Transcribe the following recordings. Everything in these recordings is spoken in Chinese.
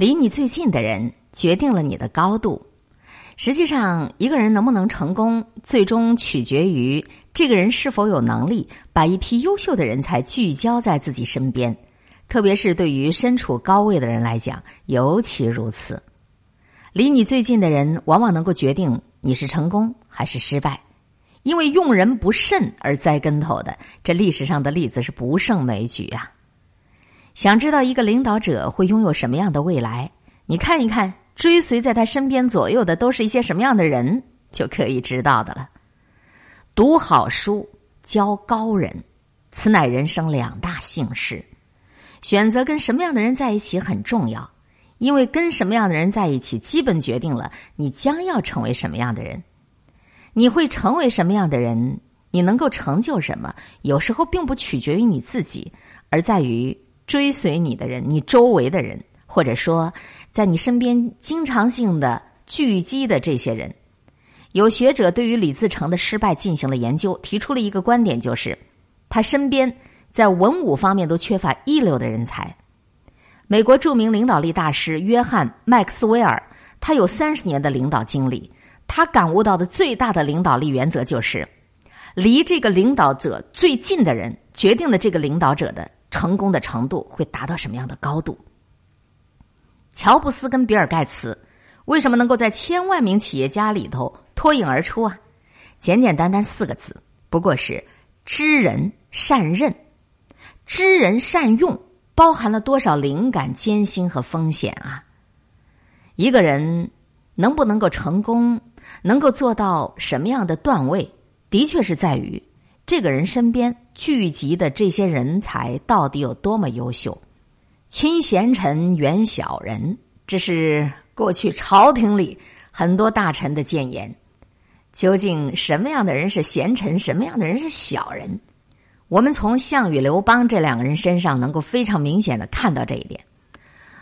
离你最近的人决定了你的高度。实际上，一个人能不能成功，最终取决于这个人是否有能力把一批优秀的人才聚焦在自己身边。特别是对于身处高位的人来讲，尤其如此。离你最近的人，往往能够决定你是成功还是失败。因为用人不慎而栽跟头的，这历史上的例子是不胜枚举啊。想知道一个领导者会拥有什么样的未来？你看一看，追随在他身边左右的都是一些什么样的人，就可以知道的了。读好书，交高人，此乃人生两大幸事。选择跟什么样的人在一起很重要，因为跟什么样的人在一起，基本决定了你将要成为什么样的人。你会成为什么样的人？你能够成就什么？有时候并不取决于你自己，而在于。追随你的人，你周围的人，或者说在你身边经常性的聚集的这些人，有学者对于李自成的失败进行了研究，提出了一个观点，就是他身边在文武方面都缺乏一流的人才。美国著名领导力大师约翰·麦克斯韦尔，他有三十年的领导经历，他感悟到的最大的领导力原则就是，离这个领导者最近的人，决定了这个领导者的。成功的程度会达到什么样的高度？乔布斯跟比尔盖茨为什么能够在千万名企业家里头脱颖而出啊？简简单单四个字，不过是知人善任、知人善用，包含了多少灵感、艰辛和风险啊！一个人能不能够成功，能够做到什么样的段位，的确是在于。这个人身边聚集的这些人才到底有多么优秀？亲贤臣，远小人，这是过去朝廷里很多大臣的。谏言。究竟什么样的人是贤臣，什么样的。人是小人？我们从项羽、刘邦这两个人身上能够非常明显的。看到这一点。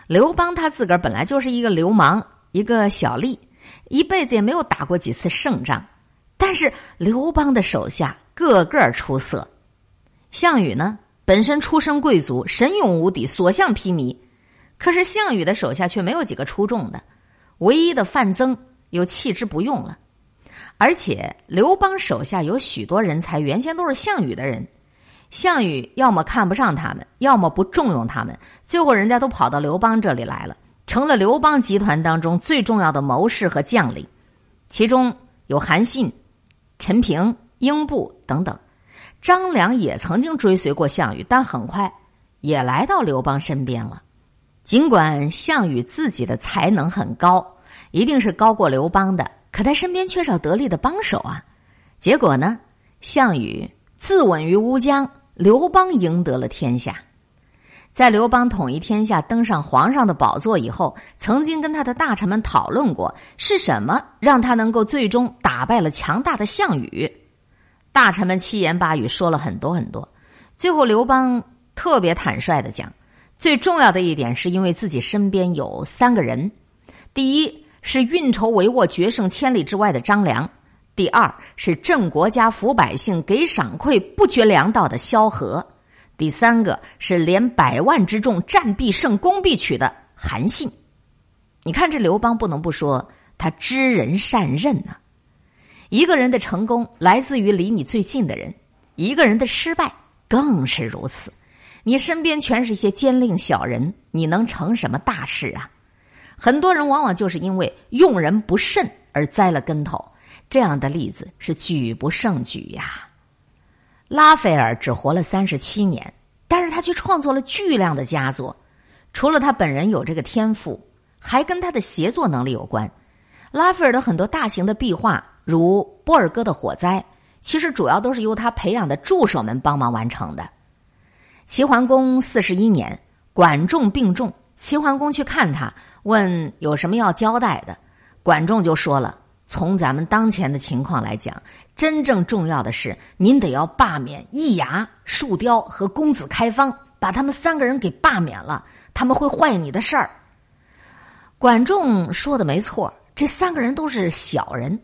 刘邦他自个儿本来就是一个流氓，一个小吏，一辈子也没有打过几次胜仗，但是刘邦的。手下。个个出色，项羽呢本身出身贵族，神勇无敌，所向披靡。可是项羽的手下却没有几个出众的，唯一的范增又弃之不用了。而且刘邦手下有许多人才，原先都是项羽的人，项羽要么看不上他们，要么不重用他们，最后人家都跑到刘邦这里来了，成了刘邦集团当中最重要的谋士和将领，其中有韩信、陈平。英布等等，张良也曾经追随过项羽，但很快也来到刘邦身边了。尽管项羽自己的才能很高，一定是高过刘邦的，可他身边缺少得力的帮手啊。结果呢，项羽自刎于乌江，刘邦赢得了天下。在刘邦统一天下、登上皇上的宝座以后，曾经跟他的大臣们讨论过，是什么让他能够最终打败了强大的项羽。大臣们七言八语说了很多很多，最后刘邦特别坦率的讲，最重要的一点是因为自己身边有三个人：第一是运筹帷幄、决胜千里之外的张良；第二是镇国家、抚百姓、给赏馈、不绝粮道的萧何；第三个是连百万之众战必胜、攻必取的韩信。你看这刘邦，不能不说他知人善任呢。一个人的成功来自于离你最近的人，一个人的失败更是如此。你身边全是一些奸佞小人，你能成什么大事啊？很多人往往就是因为用人不慎而栽了跟头，这样的例子是举不胜举呀。拉斐尔只活了三十七年，但是他却创作了巨量的佳作。除了他本人有这个天赋，还跟他的协作能力有关。拉斐尔的很多大型的壁画。如波尔哥的火灾，其实主要都是由他培养的助手们帮忙完成的。齐桓公四十一年，管仲病重，齐桓公去看他，问有什么要交代的，管仲就说了：从咱们当前的情况来讲，真正重要的是您得要罢免易牙、树雕和公子开方，把他们三个人给罢免了，他们会坏你的事儿。管仲说的没错，这三个人都是小人。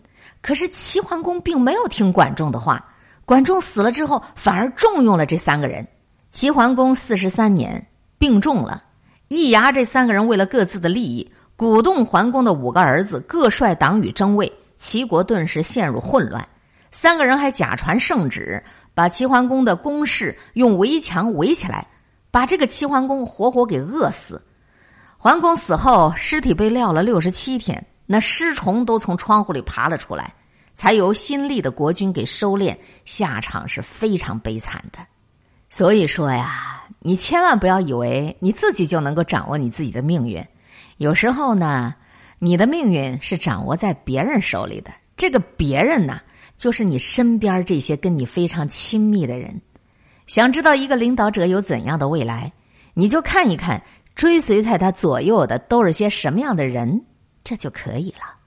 可是齐桓公并没有听管仲的话，管仲死了之后，反而重用了这三个人。齐桓公四十三年病重了，易牙这三个人为了各自的利益，鼓动桓公的五个儿子各率党羽争位，齐国顿时陷入混乱。三个人还假传圣旨，把齐桓公的宫室用围墙围起来，把这个齐桓公活活给饿死。桓公死后，尸体被撂了六十七天，那尸虫都从窗户里爬了出来，才由新立的国君给收敛，下场是非常悲惨的。所以说呀，你千万不要以为你自己就能够掌握你自己的命运，有时候呢，你的命运是掌握在别人手里的。这个别人呢，就是你身边这些跟你非常亲密的人。想知道一个领导者有怎样的未来，你就看一看追随在他左右的都是些什么样的人，这就可以了。